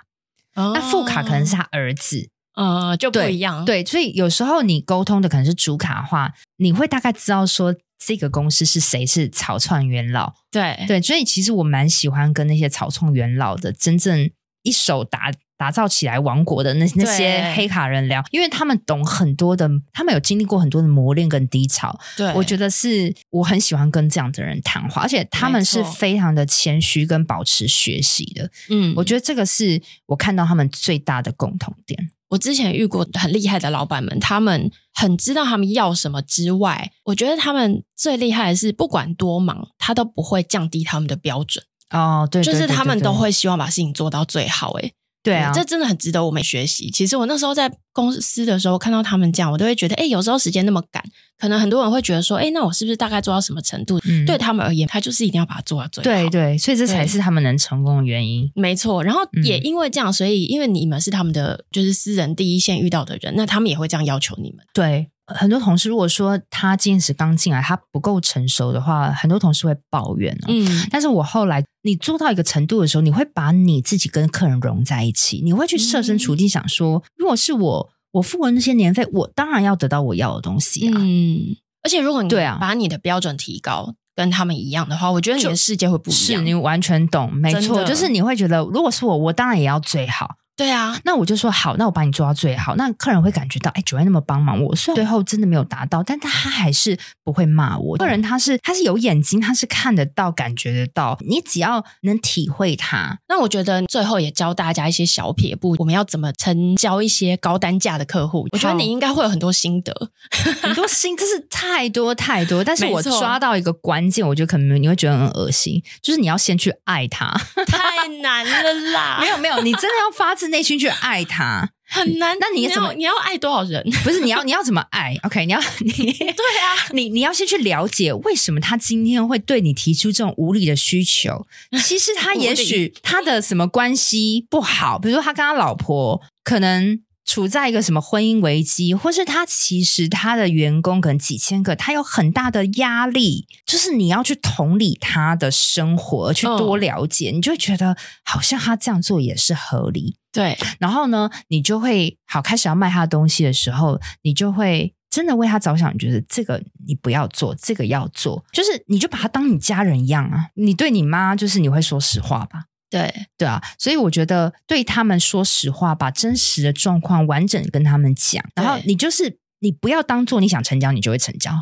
哦，那副卡可能是他儿子。呃，就不一样对。对，所以有时候你沟通的可能是主卡的话，你会大概知道说这个公司是谁是草创元老。对对，所以其实我蛮喜欢跟那些草创元老的，真正一手打打造起来王国的那那些黑卡人聊，因为他们懂很多的，他们有经历过很多的磨练跟低潮。对，我觉得是我很喜欢跟这样的人谈话，而且他们是非常的谦虚跟保持学习的。嗯，我觉得这个是我看到他们最大的共同点。我之前遇过很厉害的老板们，他们很知道他们要什么之外，我觉得他们最厉害的是，不管多忙，他都不会降低他们的标准。哦，对，就是他们都会希望把事情做到最好。诶对啊，这真的很值得我们学习。其实我那时候在公司的时候看到他们这样，我都会觉得，哎，有时候时间那么赶，可能很多人会觉得说，哎，那我是不是大概做到什么程度？嗯，对他们而言，他就是一定要把它做到最好。对对，所以这才是他们能成功的原因。没错。然后也因为这样，所以因为你们是他们的就是私人第一线遇到的人，那他们也会这样要求你们。对。很多同事如果说他今时刚进来，他不够成熟的话，很多同事会抱怨哦。嗯，但是我后来你做到一个程度的时候，你会把你自己跟客人融在一起，你会去设身处地想说，如果是我，我付了那些年费，我当然要得到我要的东西啊。嗯，而且如果你对啊把你的标准提高，跟他们一样的话，我觉得你的世界会不一样。是你完全懂，没错，就是你会觉得，如果是我，我当然也要最好。对啊，那我就说好，那我把你做到最好。那客人会感觉到，哎，Joanne 那么帮忙我，虽然最后真的没有达到，但他还是不会骂我。客人他是他是有眼睛，他是看得到、感觉得到。你只要能体会他，那我觉得最后也教大家一些小撇步，我们要怎么成交一些高单价的客户。我觉得你应该会有很多心得，很多心，真是太多太多。但是我抓到一个关键，我觉得可能你会觉得很恶心，就是你要先去爱他，太难了啦！没有没有，你真的要发自内心去爱他，很难。那你怎么你要，你要爱多少人？不是你要你要怎么爱？OK，你要你对啊，你你要先去了解为什么他今天会对你提出这种无理的需求。其实他也许他的什么关系不好，比如说他跟他老婆可能处在一个什么婚姻危机，或是他其实他的员工可能几千个，他有很大的压力，就是你要去同理他的生活，去多了解，嗯、你就会觉得好像他这样做也是合理。对，然后呢，你就会好开始要卖他的东西的时候，你就会真的为他着想，你觉得这个你不要做，这个要做，就是你就把他当你家人一样啊。你对你妈，就是你会说实话吧？对对啊，所以我觉得对他们说实话，把真实的状况完整跟他们讲，然后你就是你不要当做你想成交，你就会成交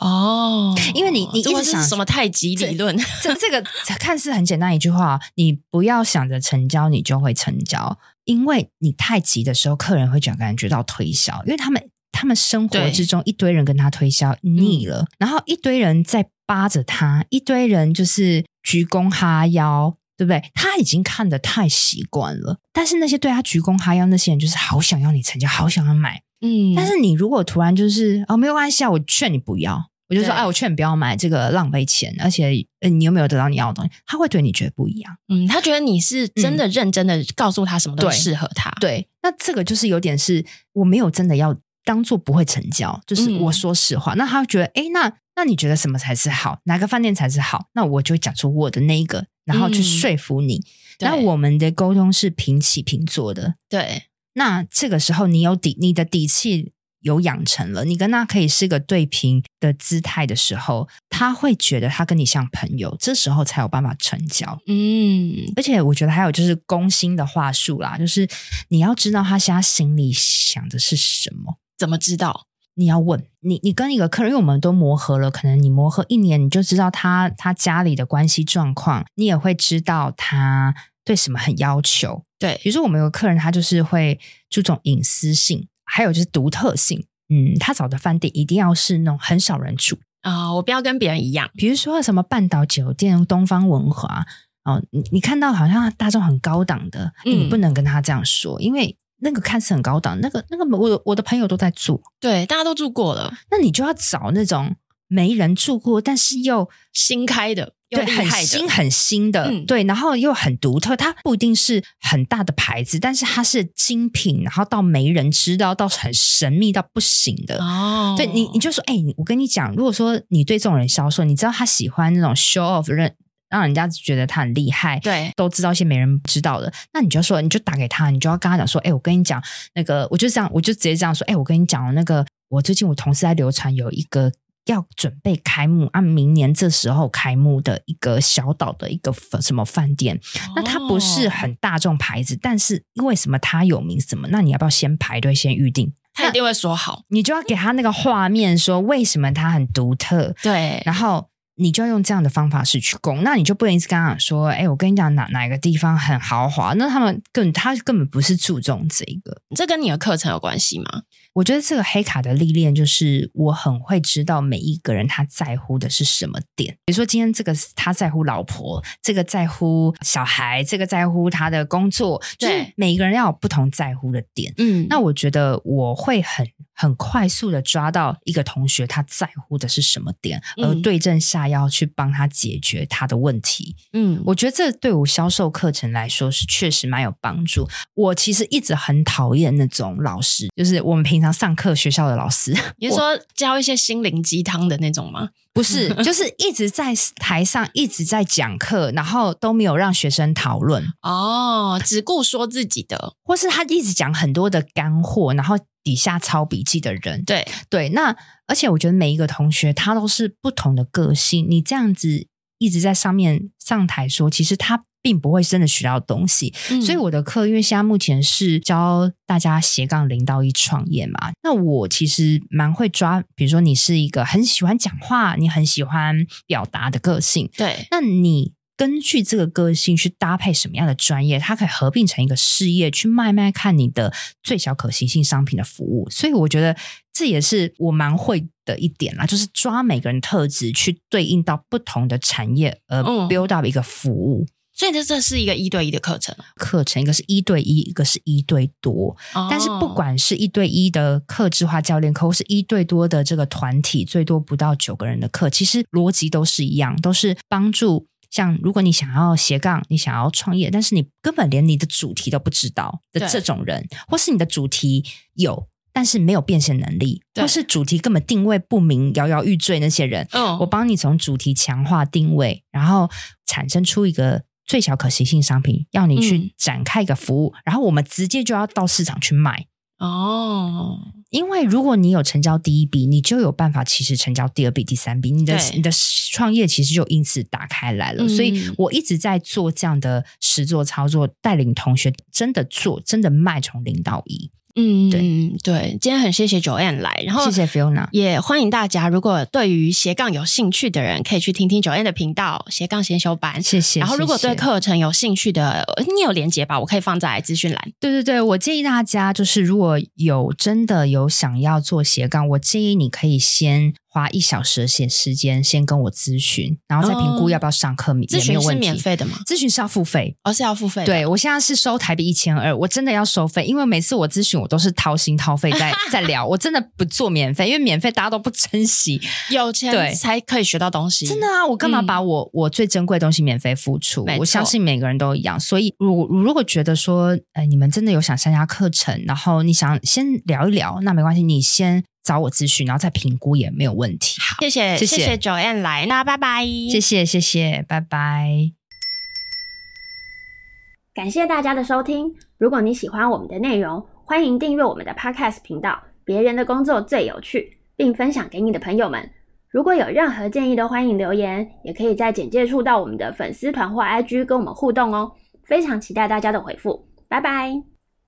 哦，因为你你一直想什么太极理论，这这个看似很简单一句话，你不要想着成交，你就会成交，因为你太急的时候，客人会觉感觉到推销，因为他们他们生活之中一堆人跟他推销腻了，然后一堆人在扒着他，一堆人就是鞠躬哈腰。对不对？他已经看得太习惯了，但是那些对他鞠躬哈腰那些人，就是好想要你成交，好想要买。嗯，但是你如果突然就是哦，没有关系啊，我劝你不要，我就说哎，我劝你不要买这个，浪费钱，而且你有没有得到你要的东西？他会对你觉得不一样。嗯，他觉得你是真的认真的告诉他什么都适合他。对，对，那这个就是有点是我没有真的要当做不会成交，就是我说实话。嗯、那他会觉得哎，那那你觉得什么才是好？哪个饭店才是好？那我就讲出我的那一个。然后去说服你，那、嗯、我们的沟通是平起平坐的。对，那这个时候你有底，你的底气有养成了，你跟他可以是个对平的姿态的时候，他会觉得他跟你像朋友，这时候才有办法成交。嗯，而且我觉得还有就是攻心的话术啦，就是你要知道他现在心里想的是什么，怎么知道？你要问你，你跟一个客人，因为我们都磨合了，可能你磨合一年，你就知道他他家里的关系状况，你也会知道他对什么很要求。对，比如说我们有个客人，他就是会注重隐私性，还有就是独特性。嗯，他找的饭店一定要是那种很少人住啊、哦，我不要跟别人一样。比如说什么半岛酒店、东方文华哦，你你看到好像大众很高档的，嗯、你不能跟他这样说，因为。那个看似很高档，那个那个我我的朋友都在住，对，大家都住过了。那你就要找那种没人住过，但是又新开的，对，很新很新的，嗯、对，然后又很独特。它不一定是很大的牌子，但是它是精品，然后到没人知道，到很神秘到不行的。哦，对你你就说，哎、欸，我跟你讲，如果说你对这种人销售，你知道他喜欢那种 show off 人。让人家觉得他很厉害，对，都知道一些没人知道的。那你就说，你就打给他，你就要跟他讲说，哎，我跟你讲，那个，我就这样，我就直接这样说，哎，我跟你讲，那个，我最近我同事在流传有一个要准备开幕，按明年这时候开幕的一个小岛的一个什么饭店，哦、那它不是很大众牌子，但是因为什么它有名什么？那你要不要先排队先预定？他一定会说好，你就要给他那个画面，说为什么它很独特，对，然后。你就要用这样的方法式去攻，那你就不能一直跟他讲说，哎，我跟你讲哪哪个地方很豪华，那他们更他根本不是注重这个，这跟你的课程有关系吗？我觉得这个黑卡的历练就是我很会知道每一个人他在乎的是什么点，比如说今天这个他在乎老婆，这个在乎小孩，这个在乎他的工作，对，就是每一个人要有不同在乎的点，嗯，那我觉得我会很。很快速的抓到一个同学他在乎的是什么点，而对症下药去帮他解决他的问题。嗯，我觉得这对我销售课程来说是确实蛮有帮助。我其实一直很讨厌那种老师，就是我们平常上课学校的老师，你是说教一些心灵鸡汤的那种吗？不是，就是一直在台上一直在讲课，然后都没有让学生讨论。哦，只顾说自己的，或是他一直讲很多的干货，然后。底下抄笔记的人，对对，那而且我觉得每一个同学他都是不同的个性，你这样子一直在上面上台说，其实他并不会真的学到东西。嗯、所以我的课，因为现在目前是教大家斜杠零到一创业嘛，那我其实蛮会抓，比如说你是一个很喜欢讲话，你很喜欢表达的个性，对，那你。根据这个个性去搭配什么样的专业，它可以合并成一个事业，去卖卖看你的最小可行性商品的服务。所以我觉得这也是我蛮会的一点啦，就是抓每个人特质去对应到不同的产业，而 build up 一个服务。嗯、所以这这是一个一对一的课程，课程一个是一对一，一个是一对多。哦、但是不管是一对一的客制化教练课，或是一对多的这个团体，最多不到九个人的课，其实逻辑都是一样，都是帮助。像如果你想要斜杠，你想要创业，但是你根本连你的主题都不知道的这种人，或是你的主题有，但是没有变现能力，或是主题根本定位不明、摇摇欲坠那些人，嗯，我帮你从主题强化定位，然后产生出一个最小可行性商品，要你去展开一个服务，嗯、然后我们直接就要到市场去卖。哦，因为如果你有成交第一笔，你就有办法其实成交第二笔、第三笔，你的你的创业其实就因此打开来了。嗯、所以我一直在做这样的实做操作，带领同学真的做，真的卖从零到一。嗯，对对，今天很谢谢 Joanne 来，然后谢谢 Fiona，也欢迎大家，如果对于斜杠有兴趣的人，可以去听听 Joanne 的频道斜杠先修班，谢谢。然后如果对课程有兴趣的，你有连接吧？我可以放在资讯栏。对对对，我建议大家就是如果有真的有想要做斜杠，我建议你可以先。花一小时的时时间，先跟我咨询，然后再评估要不要上课。咨询是免费的吗？咨询是要付费，而、哦、是要付费。对，我现在是收台币一千二，我真的要收费，因为每次我咨询，我都是掏心掏肺在 在聊，我真的不做免费，因为免费大家都不珍惜，有钱对才可以学到东西。真的啊，我干嘛把我、嗯、我最珍贵的东西免费付出？我相信每个人都一样，所以如如果觉得说，呃，你们真的有想参加课程，然后你想先聊一聊，那没关系，你先。找我咨询，然后再评估也没有问题。好，谢谢，谢谢 Joanne 来，那拜拜。谢谢，谢谢，拜拜。感谢大家的收听。如果你喜欢我们的内容，欢迎订阅我们的 Podcast 频道。别人的工作最有趣，并分享给你的朋友们。如果有任何建议，都欢迎留言，也可以在简介处到我们的粉丝团或 IG 跟我们互动哦。非常期待大家的回复。拜拜。